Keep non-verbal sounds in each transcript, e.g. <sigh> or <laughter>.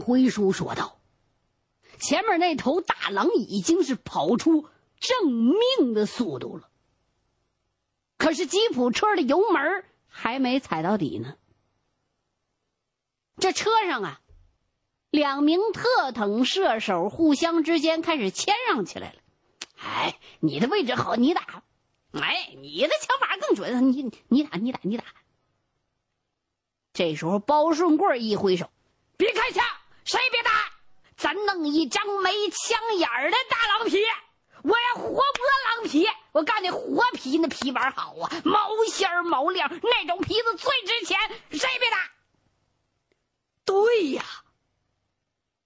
辉叔说道：“前面那头大狼已经是跑出正命的速度了，可是吉普车的油门还没踩到底呢。这车上啊，两名特等射手互相之间开始谦让起来了。哎，你的位置好，你打。哎，你的枪法更准，你你打，你打，你打。这时候，包顺贵一挥手：“别开枪，谁别打，咱弄一张没枪眼儿的大狼皮。我要活剥狼皮，我告诉你，活皮那皮板好啊，毛鲜毛亮，那种皮子最值钱，谁别打。”对呀，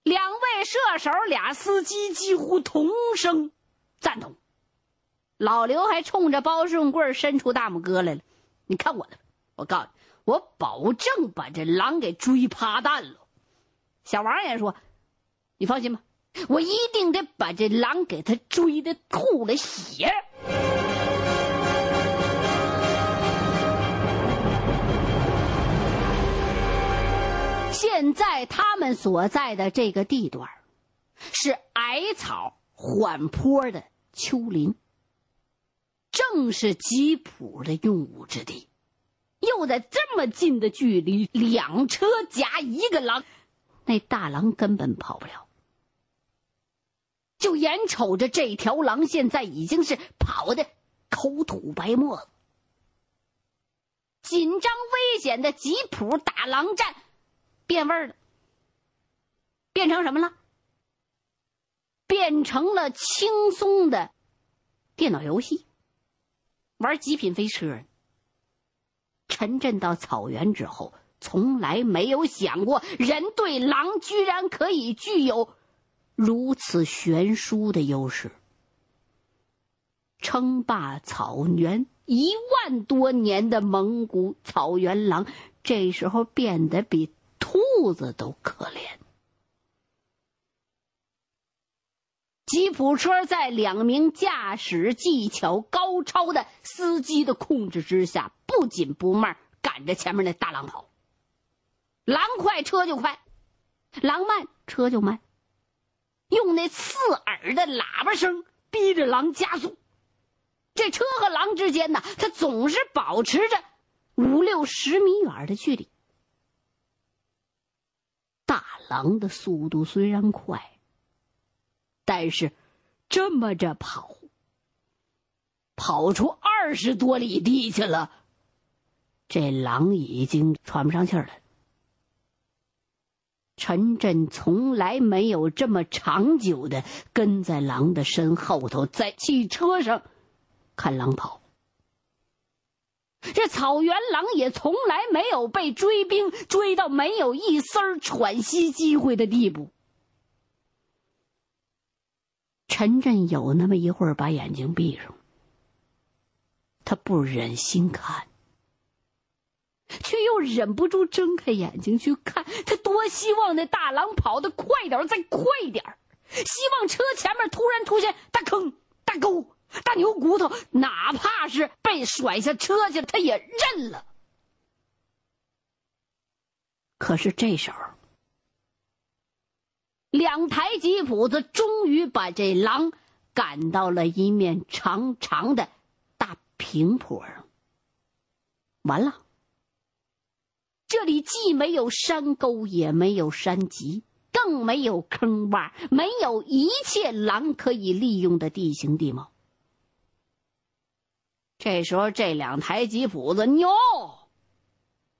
两位射手、俩司机几乎同声赞同。老刘还冲着包顺贵伸出大拇哥来了，你看我的，我告诉你，我保证把这狼给追趴蛋了。小王也说：“你放心吧，我一定得把这狼给他追的吐了血。”现在他们所在的这个地段，是矮草缓坡的丘陵。正是吉普的用武之地，又在这么近的距离，两车夹一个狼，那大狼根本跑不了。就眼瞅着这条狼现在已经是跑的口吐白沫子，紧张危险的吉普打狼战变味儿了，变成什么了？变成了轻松的电脑游戏。玩极品飞车。陈震到草原之后，从来没有想过人对狼居然可以具有如此悬殊的优势。称霸草原一万多年的蒙古草原狼，这时候变得比兔子都可怜。吉普车在两名驾驶技巧高超的司机的控制之下，不紧不慢赶着前面那大狼跑。狼快车就快，狼慢车就慢。用那刺耳的喇叭声逼着狼加速。这车和狼之间呢，它总是保持着五六十米远的距离。大狼的速度虽然快。但是，这么着跑，跑出二十多里地去了，这狼已经喘不上气儿了。陈震从来没有这么长久的跟在狼的身后头，在汽车上看狼跑。这草原狼也从来没有被追兵追到没有一丝喘息机会的地步。陈震有那么一会儿把眼睛闭上，他不忍心看，却又忍不住睁开眼睛去看。他多希望那大狼跑得快点再快点希望车前面突然出现大坑、大沟、大牛骨头，哪怕是被甩下车去，他也认了。可是这时候。两台吉普子终于把这狼赶到了一面长长的大平坡上。完了，这里既没有山沟，也没有山脊，更没有坑洼，没有一切狼可以利用的地形地貌。这时候，这两台吉普子牛，啊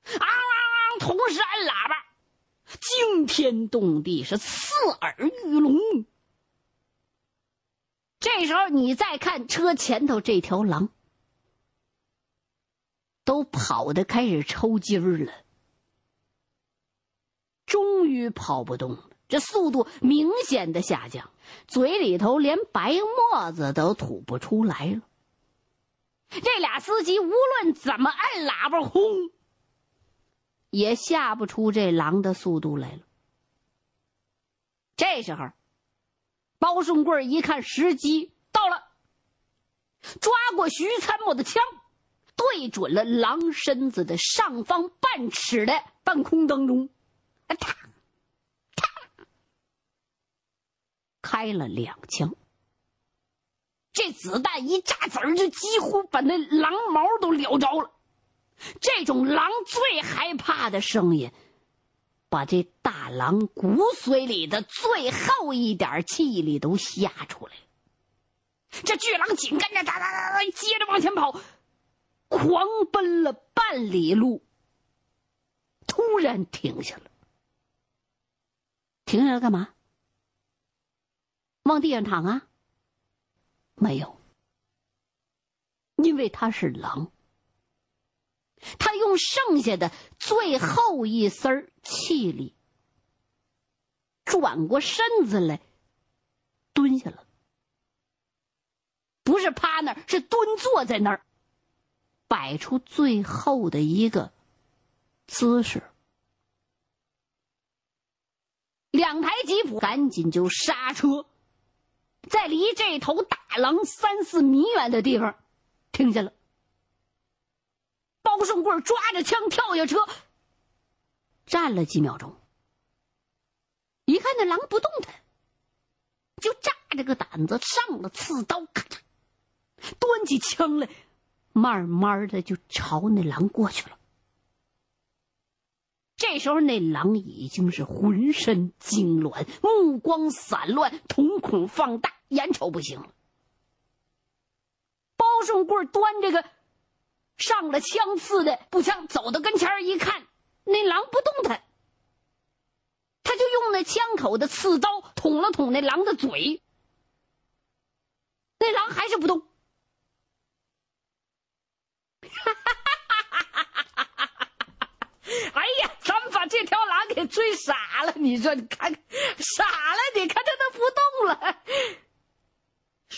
啊啊，同时按喇叭。惊天动地，是刺耳欲聋。这时候，你再看车前头这条狼，都跑的开始抽筋儿了，跑不动了，这速度明显的下降，嘴里头连白沫子都吐不出来了。这俩司机无论怎么按喇叭轰。也下不出这狼的速度来了。这时候，包顺贵一看时机到了，抓过徐参谋的枪，对准了狼身子的上方半尺的半空当中，啊，啪，开了两枪。这子弹一炸子儿，就几乎把那狼毛都燎着了。这种狼最害怕的声音，把这大狼骨髓里的最后一点气力都吓出来。这巨狼紧跟着哒哒哒哒，接着往前跑，狂奔了半里路，突然停下了。停下来干嘛？往地上躺啊？没有，因为他是狼。他用剩下的最后一丝气力，转过身子来，蹲下了。不是趴那儿，是蹲坐在那儿，摆出最后的一个姿势。两台吉普赶紧就刹车，在离这头大狼三四米远的地方听见了。包顺贵抓着枪跳下车，站了几秒钟，一看那狼不动弹，就炸着个胆子上了刺刀，咔嚓。端起枪来，慢慢的就朝那狼过去了。这时候，那狼已经是浑身痉挛，目光散乱，瞳孔放大，眼瞅不行了。包顺贵端着个上了枪刺的步枪走到跟前一看，那狼不动弹，他就用那枪口的刺刀捅了捅那狼的嘴，那狼还是不动。哈 <laughs> 哎呀，咱们把这条狼给追傻了！你说，你看，傻了！你看，它都不动了。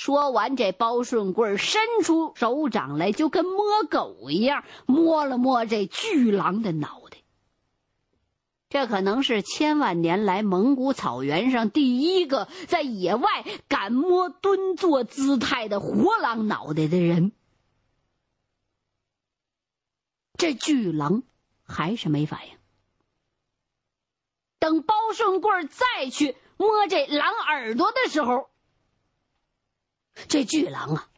说完，这包顺贵伸出手掌来，就跟摸狗一样，摸了摸这巨狼的脑袋。这可能是千万年来蒙古草原上第一个在野外敢摸蹲坐姿态的活狼脑袋的人。这巨狼。还是没反应。等包顺贵再去摸这狼耳朵的时候，这巨狼啊，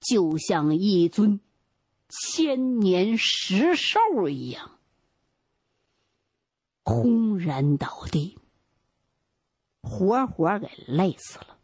就像一尊千年石兽一样，轰然倒地，活活给累死了。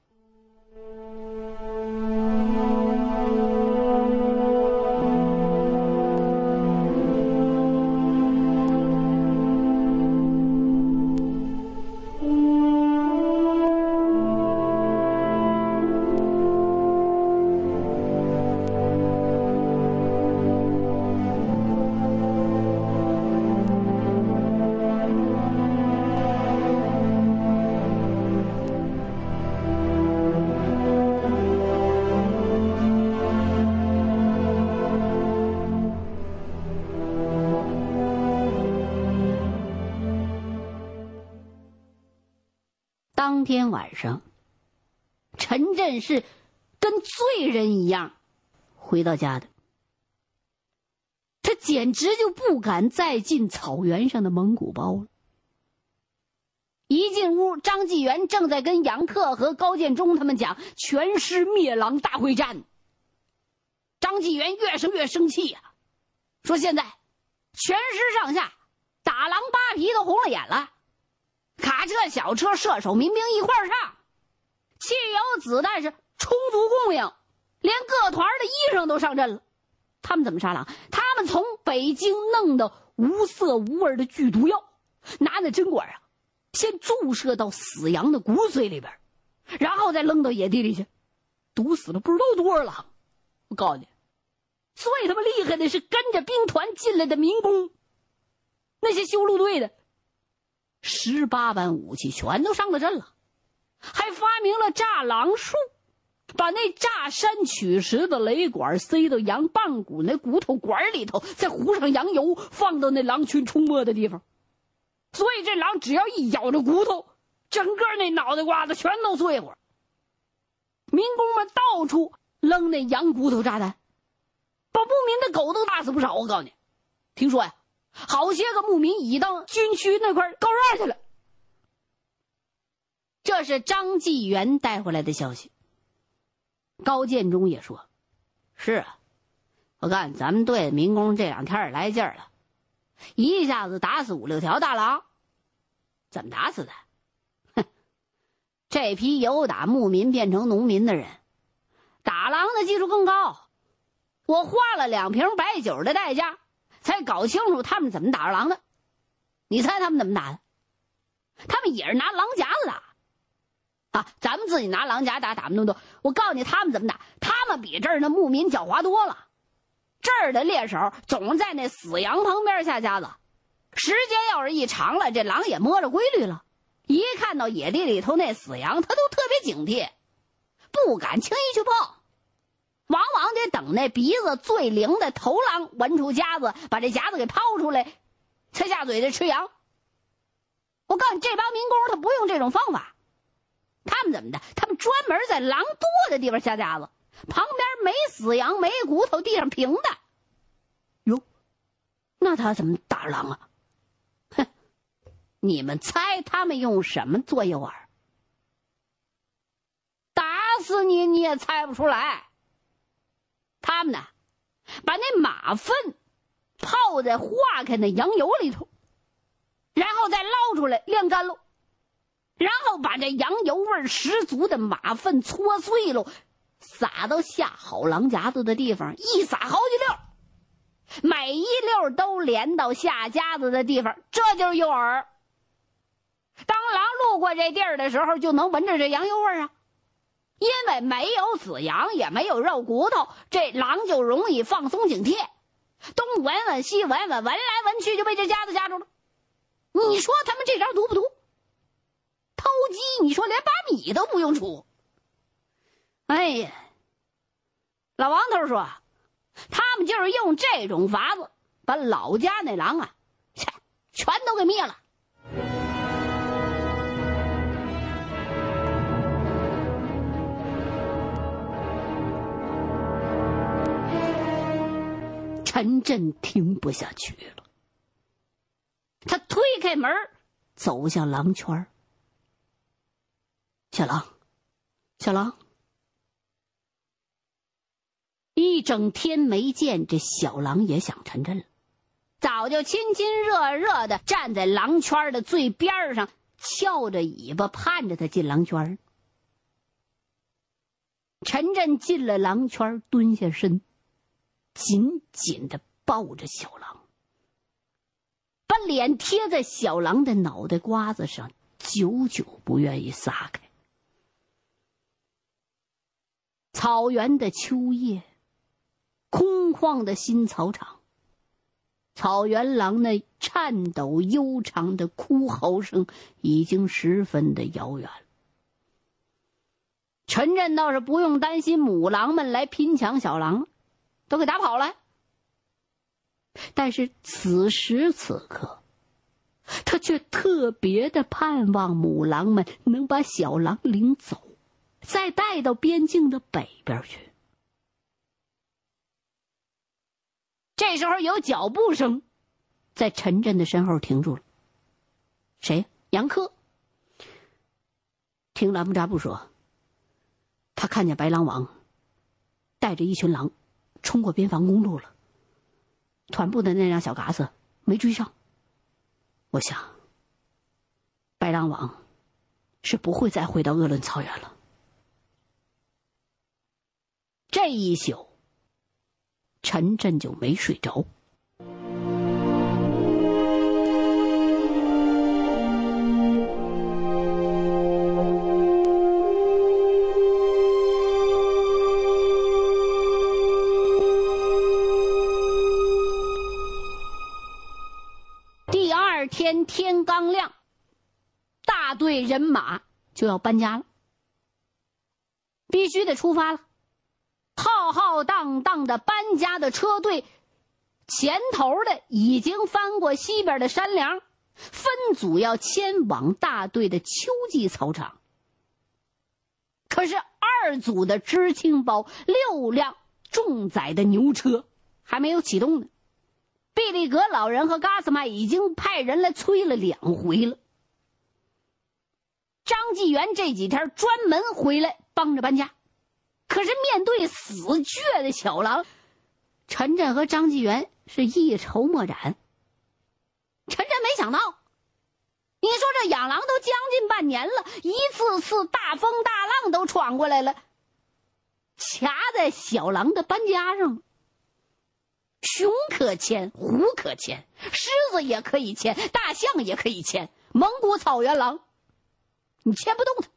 当天晚上，陈震是跟罪人一样回到家的。他简直就不敢再进草原上的蒙古包了。一进屋，张纪元正在跟杨克和高建中他们讲全师灭狼大会战。张继元越说越生气呀，说：“现在全师上下打狼扒皮都红了眼了。”卡车、小车、射手、民兵一块上，汽油、子弹是充足供应，连各团的医生都上阵了。他们怎么杀狼？他们从北京弄的无色无味的剧毒药，拿那针管啊，先注射到死羊的骨髓里边，然后再扔到野地里去，毒死了不知道多少狼。我告诉你，最他妈厉害的是跟着兵团进来的民工，那些修路队的。十八般武器全都上了阵了，还发明了炸狼术，把那炸山取石的雷管塞到羊棒骨那骨头管里头，再糊上羊油，放到那狼群出没的地方。所以这狼只要一咬着骨头，整个那脑袋瓜子全都碎乎。民工们到处扔那羊骨头炸弹，把牧民的狗都打死不少。我告诉你，听说呀。好些个牧民已到军区那块高院去了。这是张继元带回来的消息。高建中也说：“是啊，我看咱们队民工这两天也来劲儿了，一下子打死五六条大狼。怎么打死的？哼，这批由打牧民变成农民的人，打狼的技术更高。我花了两瓶白酒的代价，才搞清楚他们怎么打着狼的。你猜他们怎么打的？他们也是拿狼夹子打。”啊，咱们自己拿狼夹打打不那么多。我告诉你，他们怎么打？他们比这儿那牧民狡猾多了。这儿的猎手总在那死羊旁边下夹子，时间要是一长了，这狼也摸着规律了。一看到野地里头那死羊，他都特别警惕，不敢轻易去碰，往往得等那鼻子最灵的头狼闻出夹子，把这夹子给抛出来，才下嘴的吃羊。我告诉你，这帮民工他不用这种方法。他们怎么的？他们专门在狼多的地方下夹子，旁边没死羊，没骨头，地上平的。哟，那他怎么打狼啊？哼，你们猜他们用什么做诱饵？打死你你也猜不出来。他们呢，把那马粪泡在化开的羊油里头，然后再捞出来晾干喽。然后把这羊油味十足的马粪搓碎了，撒到下好狼夹子的地方，一撒好几溜，每一溜都连到下夹子的地方，这就是诱饵。当狼路过这地儿的时候，就能闻着这羊油味啊。因为没有子羊，也没有肉骨头，这狼就容易放松警惕，东闻闻西闻闻，闻来闻去就被这夹子夹住了。你说他们这招毒不毒？偷鸡，你说连把米都不用出。哎呀，老王头说，他们就是用这种法子把老家那狼啊，切，全都给灭了。陈震听不下去了，他推开门，走向狼圈小狼，小狼，一整天没见，这小狼也想陈震了，早就亲亲热热的站在狼圈的最边上，翘着尾巴盼着他进狼圈。陈震进了狼圈，蹲下身，紧紧的抱着小狼，把脸贴在小狼的脑袋瓜子上，久久不愿意撒开。草原的秋夜，空旷的新草场。草原狼那颤抖悠长的哭嚎声已经十分的遥远了。陈震倒是不用担心母狼们来拼抢小狼，都给打跑了。但是此时此刻，他却特别的盼望母狼们能把小狼领走。再带到边境的北边去。这时候有脚步声，在陈震的身后停住了。谁？杨科。听蓝木扎布说，他看见白狼王带着一群狼冲过边防公路了。团部的那辆小嘎子没追上。我想，白狼王是不会再回到鄂伦草原了。这一宿，陈震就没睡着。天天刚亮，大队人马就要搬家了，必须得出发了。浩浩荡荡的搬家的车队，前头的已经翻过西边的山梁，分组要迁往大队的秋季草场。可是二组的知青包六辆重载的牛车还没有启动呢。毕利格老人和嘎斯麦已经派人来催了两回了。张纪元这几天专门回来帮着搬家，可是面对死倔的小狼，陈震和张纪元是一筹莫展。陈震没想到，你说这养狼都将近半年了，一次次大风大浪都闯过来了，卡在小狼的搬家上。熊可牵，虎可牵，狮子也可以牵，大象也可以牵，蒙古草原狼，你牵不动它。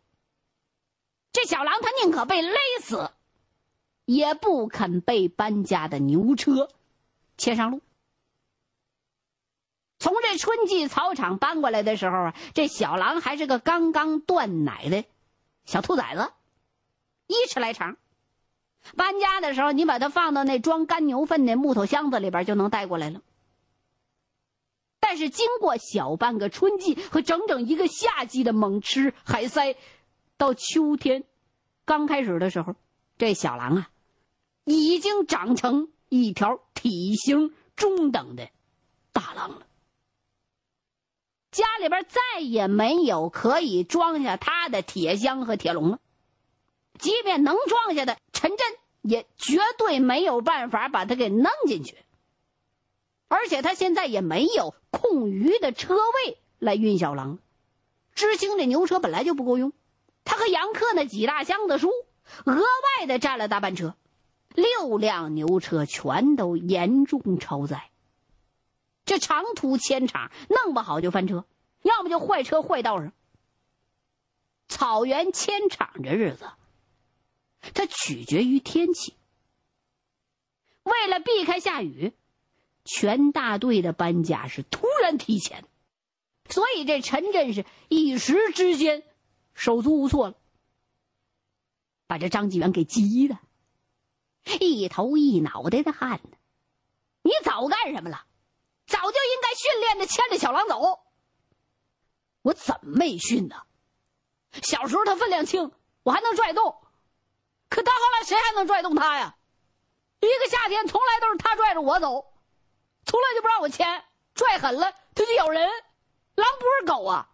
这小狼它宁可被勒死，也不肯被搬家的牛车牵上路。从这春季草场搬过来的时候啊，这小狼还是个刚刚断奶的小兔崽子，一尺来长。搬家的时候，你把它放到那装干牛粪的木头箱子里边，就能带过来了。但是经过小半个春季和整整一个夏季的猛吃海塞，到秋天刚开始的时候，这小狼啊，已经长成一条体型中等的大狼了。家里边再也没有可以装下它的铁箱和铁笼了。即便能装下的，陈震也绝对没有办法把它给弄进去。而且他现在也没有空余的车位来运小狼。知青这牛车本来就不够用，他和杨克那几大箱子书额外的占了大半车，六辆牛车全都严重超载。这长途牵场弄不好就翻车，要么就坏车坏道上。草原牵场这日子。它取决于天气。为了避开下雨，全大队的搬家是突然提前，所以这陈震是一时之间手足无措了，把这张纪元给急的，一头一脑袋的汗呢。你早干什么了？早就应该训练的牵着小狼走。我怎么没训呢？小时候他分量轻，我还能拽动。可到后来，谁还能拽动他呀？一个夏天，从来都是他拽着我走，从来就不让我牵。拽狠了，他就咬人。狼不是狗啊，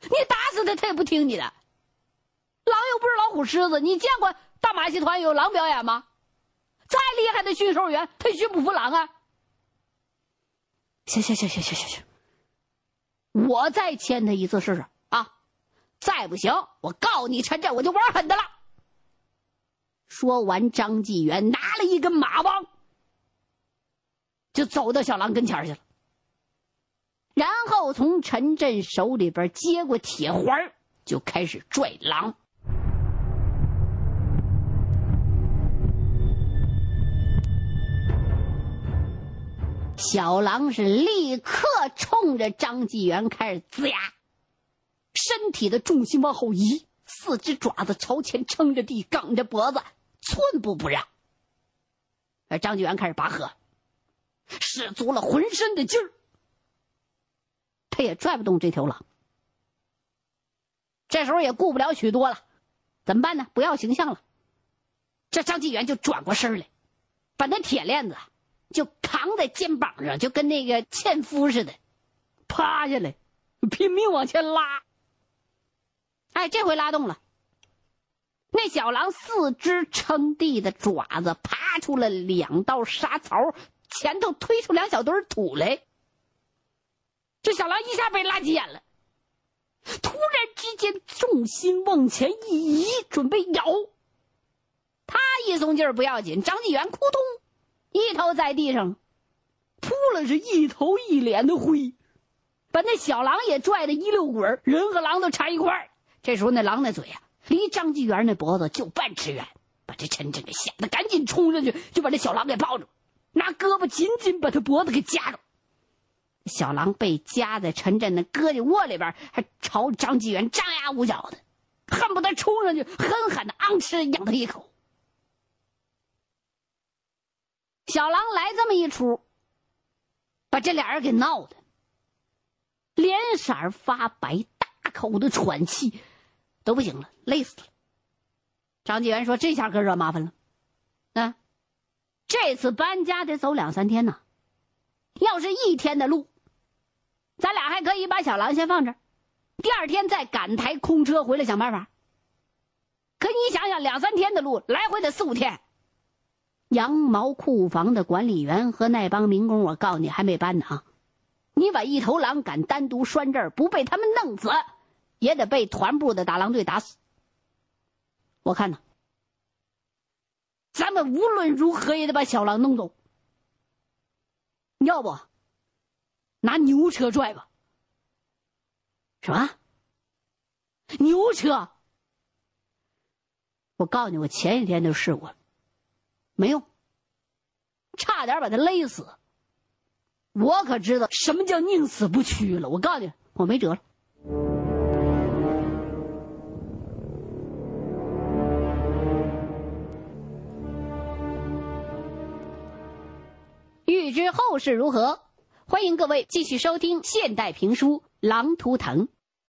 你打死他，他也不听你的。狼又不是老虎、狮子，你见过大马戏团有狼表演吗？再厉害的驯兽员，他也驯不服狼啊。行行行行行行行，我再牵他一次试试啊！再不行，我告你陈震，我就玩狠的了。说完，张纪元拿了一根马棒，就走到小狼跟前去了。然后从陈震手里边接过铁环，就开始拽狼。小狼是立刻冲着张纪元开始呲牙，身体的重心往后移，四只爪子朝前撑着地，梗着脖子。寸步不让，而张纪元开始拔河，使足了浑身的劲儿，他也拽不动这条狼。这时候也顾不了许多了，怎么办呢？不要形象了，这张纪元就转过身来，把那铁链子就扛在肩膀上，就跟那个纤夫似的，趴下来，拼命往前拉。哎，这回拉动了。那小狼四只撑地的爪子爬出了两道沙槽，前头推出两小堆土来。这小狼一下被拉急眼了，突然之间重心往前一移，准备咬。他一松劲儿不要紧，张纪元扑通一头在地上，扑了是一头一脸的灰，把那小狼也拽得一溜滚人和狼都缠一块儿。这时候那狼那嘴呀。离张纪元那脖子就半尺远，把这陈震给吓得赶紧冲上去，就把这小狼给抱住，拿胳膊紧紧把他脖子给夹住。小狼被夹在陈震的胳肢窝里边，还朝张纪元张牙舞爪的，恨不得冲上去狠狠的昂吃咬他一口。小狼来这么一出，把这俩人给闹的脸色发白，大口的喘气。都不行了，累死了。张纪元说：“这下可惹麻烦了，啊，这次搬家得走两三天呢。要是一天的路，咱俩还可以把小狼先放这儿，第二天再赶台空车回来想办法。可你想想，两三天的路，来回得四五天。羊毛库房的管理员和那帮民工，我告诉你还没搬呢啊！你把一头狼敢单独拴这儿，不被他们弄死，也得被团部的打狼队打死。我看呢，咱们无论如何也得把小狼弄走。要不，拿牛车拽吧？什么？牛车？我告诉你，我前几天就试过了，没用，差点把他勒死。我可知道什么叫宁死不屈了。我告诉你，我没辙了。知后事如何，欢迎各位继续收听现代评书《狼图腾》。